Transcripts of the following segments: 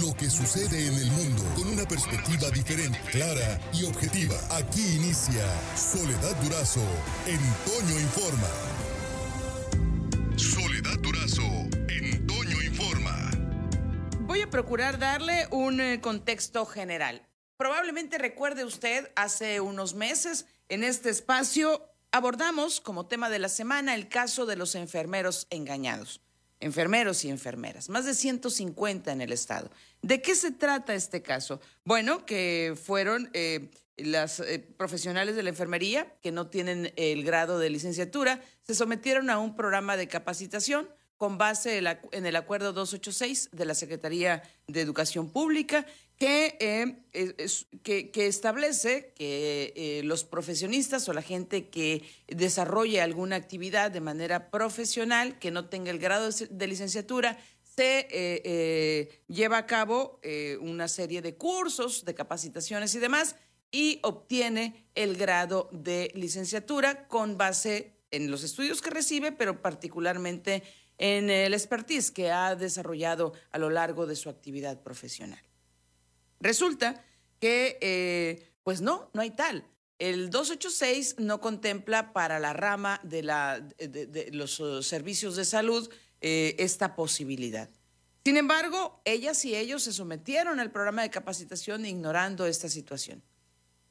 lo que sucede en el mundo con una perspectiva diferente, clara y objetiva. Aquí inicia Soledad Durazo en Informa. Soledad Durazo en Informa. Voy a procurar darle un eh, contexto general. Probablemente recuerde usted hace unos meses en este espacio abordamos como tema de la semana el caso de los enfermeros engañados enfermeros y enfermeras, más de 150 en el estado. ¿De qué se trata este caso? Bueno, que fueron eh, las eh, profesionales de la enfermería que no tienen el grado de licenciatura, se sometieron a un programa de capacitación con base en el Acuerdo 286 de la Secretaría de Educación Pública, que, eh, que, establece que eh, los profesionistas o la gente que desarrolle alguna actividad de manera profesional, que no tenga el grado de licenciatura, se eh, lleva a cabo una serie de cursos, de capacitaciones y demás, y obtiene el grado de licenciatura con base en los estudios que recibe, pero particularmente en el expertise que ha desarrollado a lo largo de su actividad profesional. Resulta que, eh, pues no, no hay tal. El 286 no contempla para la rama de, los uh, servicios de salud eh, esta posibilidad. Sin embargo, ellas y ellos se sometieron al programa de capacitación ignorando esta situación.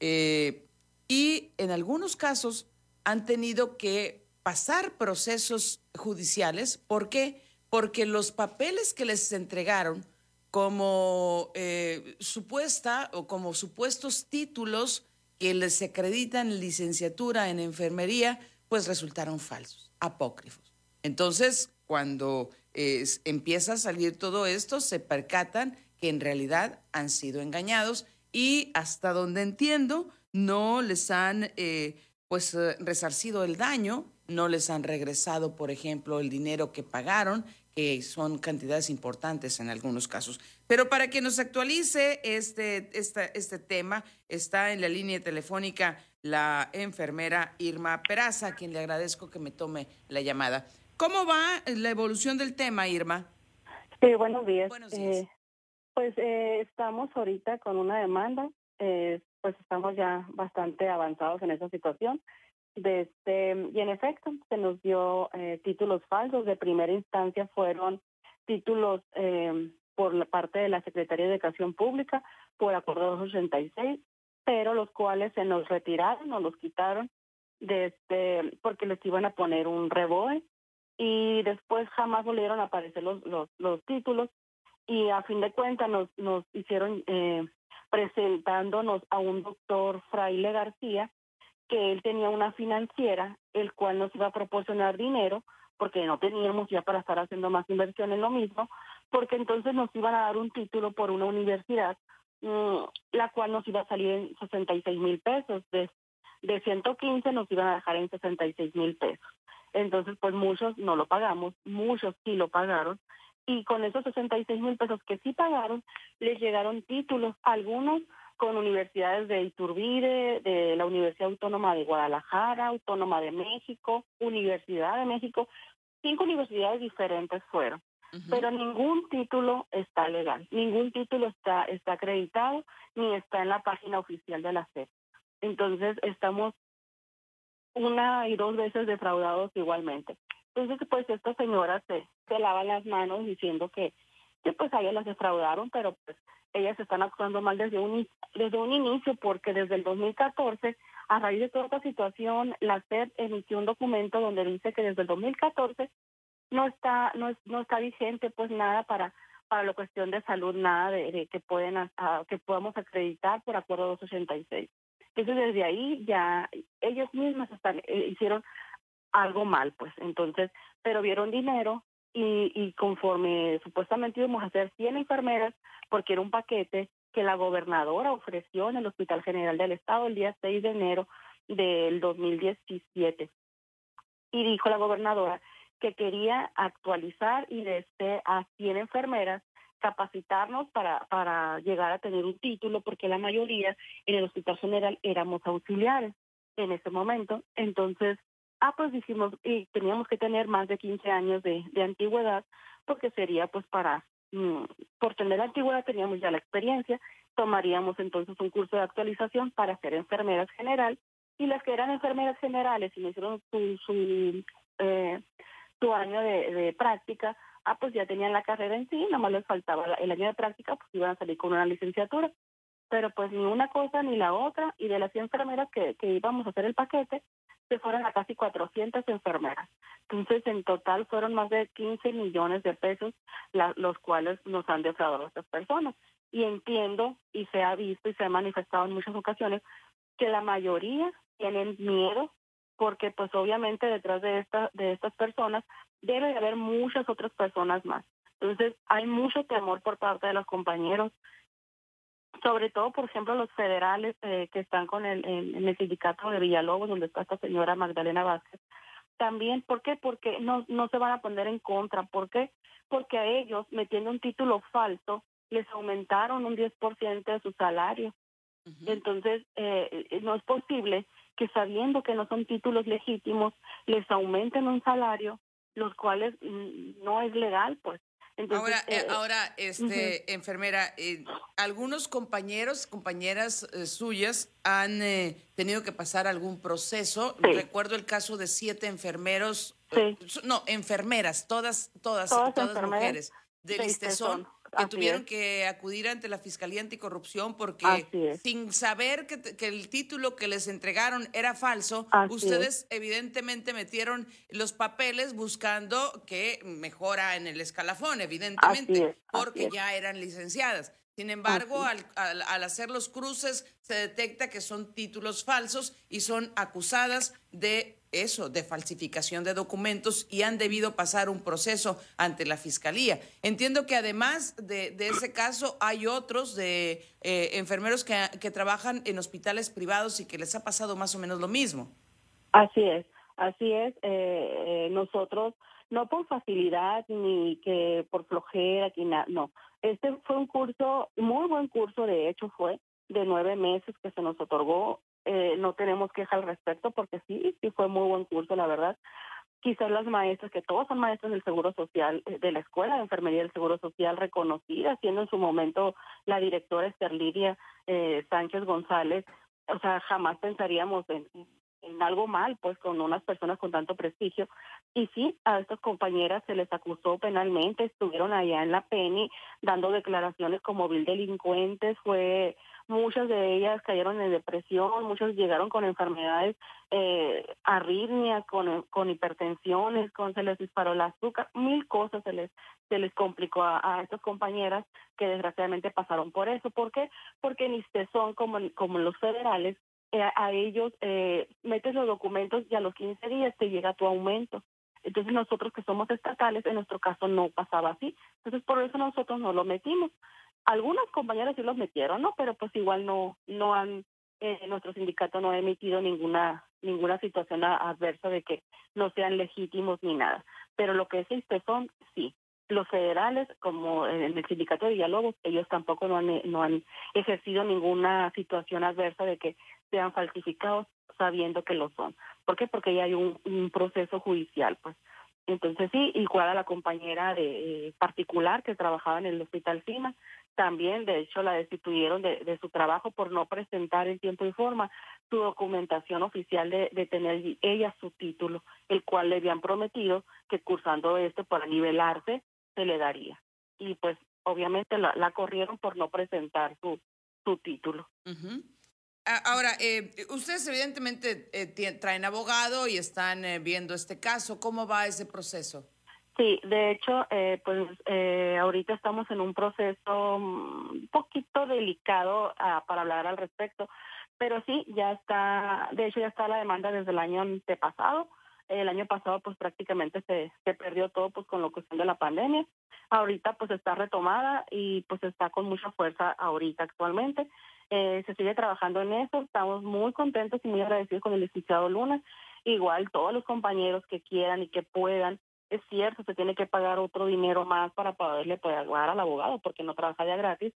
Eh, y en algunos casos han tenido que pasar procesos judiciales. ¿Por qué? Porque los papeles que les entregaron como eh, supuesta o como supuestos títulos que les acreditan licenciatura en enfermería, pues resultaron falsos, apócrifos. Entonces, cuando empieza a salir todo esto, se percatan que en realidad han sido engañados y hasta donde entiendo, no les han eh, pues eh, resarcido el daño no les han regresado, por ejemplo, el dinero que pagaron, que son cantidades importantes en algunos casos. Pero para que nos actualice este, este, este tema, está en la línea telefónica la enfermera Irma Peraza, a quien le agradezco que me tome la llamada. ¿Cómo va la evolución del tema, Irma? Sí, buenos días. Eh, pues eh, estamos ahorita con una demanda, eh, pues estamos ya bastante avanzados en esa situación. Este, y en efecto, se nos dio eh, títulos falsos. De primera instancia fueron títulos eh, por la parte de la Secretaría de Educación Pública por Acuerdo 286, pero los cuales se nos retiraron o los quitaron de este, porque les iban a poner un reboe y después jamás volvieron a aparecer los, los, los títulos y a fin de cuentas nos, nos hicieron eh, presentándonos a un doctor Fraile García que él tenía una financiera, el cual nos iba a proporcionar dinero, porque no teníamos ya para estar haciendo más inversión en lo mismo, porque entonces nos iban a dar un título por una universidad, mm, la cual nos iba a salir en 66 mil pesos, de, de 115 nos iban a dejar en 66 mil pesos. Entonces, pues muchos no lo pagamos, muchos sí lo pagaron, y con esos 66 mil pesos que sí pagaron, les llegaron títulos, algunos con universidades de Iturbide, de la Universidad Autónoma de Guadalajara, Autónoma de México, Universidad de México, cinco universidades diferentes fueron. Pero ningún título está legal, ningún título está, está acreditado ni está en la página oficial de la SEP. Entonces estamos una y dos veces defraudados igualmente. Entonces, pues estas señoras se, se lavan las manos diciendo que, que pues a ellas las defraudaron, pero pues ellas están actuando mal desde un, desde un inicio porque desde el 2014, a raíz de toda esta situación, la SED emitió un documento donde dice que desde el 2014 no está no, no está vigente pues nada para para la cuestión de salud, nada de, que pueden que podamos acreditar por acuerdo 286. Entonces desde ahí ya ellos mismos están, eh, hicieron algo mal, pues entonces, pero vieron dinero y, y conforme supuestamente íbamos a hacer 100 enfermeras, porque era un paquete que la gobernadora ofreció en el Hospital General del Estado el día 6 de enero del 2017. Y dijo la gobernadora que quería actualizar y desde a 100 enfermeras capacitarnos para, para llegar a tener un título, porque la mayoría en el Hospital General éramos auxiliares en ese momento. Entonces, ah, pues dijimos, y teníamos que tener más de 15 años de, antigüedad, porque sería pues para mm, por tener antigüedad teníamos ya la experiencia, tomaríamos entonces un curso de actualización para ser enfermeras general y las que eran enfermeras generales y me hicieron su, su, eh, su año de, práctica, ah, pues ya tenían la carrera en sí, nada más les faltaba el año de práctica, pues iban a salir con una licenciatura. Pero pues ni una cosa ni la otra, y de las 100 enfermeras que íbamos a hacer el paquete, se fueron a casi 400 enfermeras. Entonces, en total fueron más de 15 millones de pesos los cuales nos han defraudado estas personas. Y entiendo, y se ha visto y se ha manifestado en muchas ocasiones, que la mayoría tienen miedo porque pues obviamente detrás de esta de estas personas debe de haber muchas otras personas más. Entonces, hay mucho temor por parte de los compañeros, sobre todo, por ejemplo, los federales eh, que están con el, en, el sindicato de Villalobos, donde está esta señora Magdalena Vázquez. También, ¿por qué? Porque no, no se van a poner en contra. ¿Por qué? Porque a ellos, metiendo un título falso, les aumentaron un 10% de su salario. Entonces, eh, no es posible que sabiendo que no son títulos legítimos, les aumenten un salario, los cuales mm, no es legal, pues. ahora, eh, eh, ahora, este, enfermera, eh, algunos compañeros, compañeras suyas han tenido que pasar algún proceso. Recuerdo el caso de siete enfermeros, no, enfermeras, todas, todas, todas, mujeres, de listezón que tuvieron que acudir ante la Fiscalía Anticorrupción porque sin saber que, el título que les entregaron era falso, ustedes evidentemente metieron los papeles buscando que mejora en el escalafón, evidentemente, porque ya eran licenciadas. Sin embargo, al, al, hacer los cruces se detecta que son títulos falsos y son acusadas de eso, de falsificación de documentos y han debido pasar un proceso ante la Fiscalía. Entiendo que además de, ese caso hay otros de eh, enfermeros que, que, trabajan en hospitales privados y que les ha pasado más o menos lo mismo. Así es, así es. Eh, nosotros, no por facilidad ni que por flojera, ni nada, no. Este fue un curso, muy buen curso, de hecho fue, de nueve meses que se nos otorgó eh, no tenemos queja al respecto porque sí, sí fue muy buen curso, la verdad. Quizás las maestras, que todos son maestras del Seguro Social, eh, de la Escuela de Enfermería del Seguro Social, reconocida, siendo en su momento la directora Esther Lidia eh, Sánchez González, o sea, jamás pensaríamos en, en algo mal, pues con unas personas con tanto prestigio. Y sí, a estas compañeras se les acusó penalmente, estuvieron allá en la PENI dando declaraciones como vil delincuentes, fue muchas de ellas cayeron en depresión, muchas llegaron con enfermedades, eh, arritmias, con, con hipertensiones, con se les disparó el azúcar, mil cosas se les se les complicó a, estas compañeras que desgraciadamente pasaron por eso. ¿Por qué? Porque ni son como, como los federales, a ellos eh, metes los documentos y a los 15 días te llega tu aumento. Entonces nosotros que somos estatales, en nuestro caso no pasaba así. Entonces por eso nosotros no lo metimos. Algunas compañeras sí los metieron, ¿no? Pero pues igual no no han eh, nuestro sindicato no ha emitido ninguna ninguna situación adversa de que no sean legítimos ni nada. Pero lo que es son sí. Los federales, como en el sindicato de Villalobos, ellos tampoco no han, no han ejercido ninguna situación adversa de que sean falsificados sabiendo que lo son. ¿Por qué? Porque ya hay un, proceso judicial, pues. Entonces sí, igual a la compañera de eh, particular que trabajaba en el hospital CIMA, también, de hecho, la destituyeron de, su trabajo por no presentar en tiempo y forma su documentación oficial de, de, tener ella su título, el cual le habían prometido que cursando este para nivelarse se le daría. Y pues obviamente la, la corrieron por no presentar su, su título. Ahora, eh, ustedes evidentemente eh, traen abogado y están eh, viendo este caso. ¿Cómo va ese proceso? Sí, de hecho, eh, pues eh, ahorita estamos en un proceso mm, un poquito delicado ah, para hablar al respecto, pero sí, ya está, de hecho ya está la demanda desde el año antepasado. El año pasado pues prácticamente se, se perdió todo pues con la cuestión de la pandemia. Ahorita pues está retomada y pues está con mucha fuerza ahorita actualmente. Eh, se sigue trabajando en eso, estamos muy contentos y muy agradecidos con el licenciado Luna. Igual todos los compañeros que quieran y que puedan es cierto, se tiene que pagar otro dinero más para poderle pagar al abogado porque no trabaja ya gratis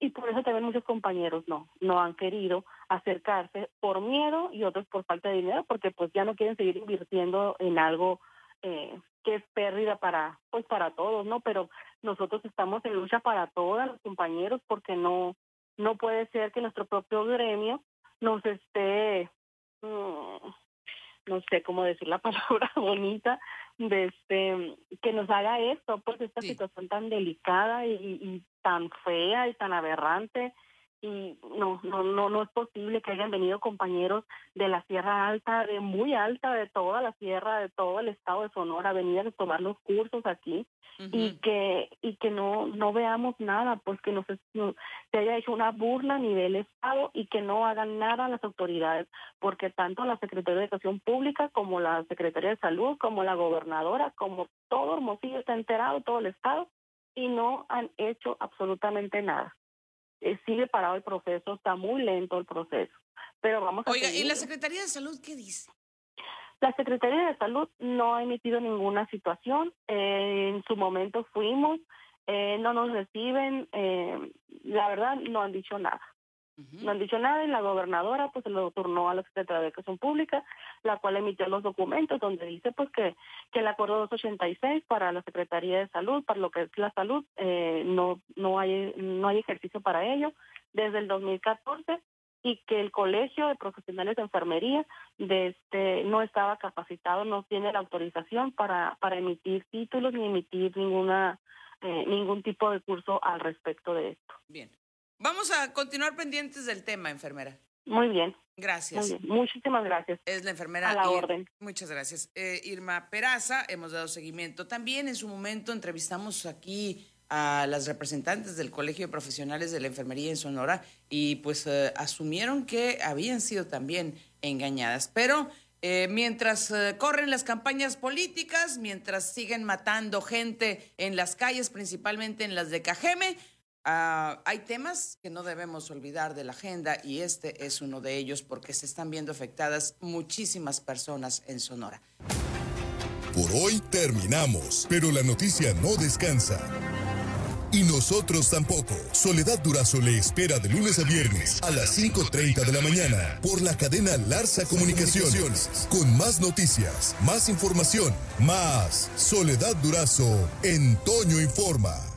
y por eso también muchos compañeros no, no han querido acercarse por miedo y otros por falta de dinero porque pues ya no quieren seguir invirtiendo en algo eh, que es pérdida para pues para todos, ¿no? Pero nosotros estamos en lucha para todos los compañeros porque no, no puede ser que nuestro propio gremio nos esté, mm, no sé cómo decir la palabra bonita, de este, que nos haga esto, pues esta situación tan delicada y, tan fea y tan aberrante y no, no, no, no es posible que hayan venido compañeros de la Sierra Alta, de muy alta, de toda la sierra, de todo el estado de Sonora, a venir a tomar los cursos aquí y que y que no no veamos nada, pues que no se, se haya hecho una burla a nivel estado y que no hagan nada las autoridades, porque tanto la Secretaría de Educación Pública como la Secretaría de Salud, como la gobernadora, como todo Hermosillo está enterado, todo el estado y no han hecho absolutamente nada. Eh, sigue parado el proceso, está muy lento el proceso. Pero vamos a Oiga, ¿y la Secretaría de Salud qué dice? La Secretaría de Salud no ha emitido ninguna situación. Eh, en su momento fuimos, eh, no nos reciben, la verdad no han dicho nada. No han dicho nada y la gobernadora pues se lo turnó a la Secretaría de Educación Pública, la cual emitió los documentos donde dice pues que, que el acuerdo 286 para la Secretaría de Salud, para lo que es la salud, eh, no, no, hay, no hay ejercicio para ello desde el 2014 y que el Colegio de Profesionales de Enfermería de este, no estaba capacitado, no tiene la autorización para, para emitir títulos ni emitir ninguna eh, ningún tipo de curso al respecto de esto. Bien. Vamos a continuar pendientes del tema, enfermera. Muy bien. Gracias. Muchísimas gracias. Es la enfermera. A la orden. Muchas gracias. Eh, Irma Peraza, hemos dado seguimiento. También en su momento entrevistamos aquí a las representantes del Colegio de Profesionales de la Enfermería en Sonora y pues eh, asumieron que habían sido también engañadas. Pero eh, mientras corren las campañas políticas, mientras siguen matando gente en las calles, principalmente en las de Cajeme, Ah, hay temas que no debemos olvidar de la agenda y este es uno de ellos porque se están viendo afectadas muchísimas personas en Sonora. Por hoy terminamos, pero la noticia no descansa. Y nosotros tampoco. Soledad Durazo le espera de lunes a viernes a las 5.30 de la mañana por la cadena Larsa Comunicaciones. Con más noticias, más información, más Soledad Durazo en Toño Informa.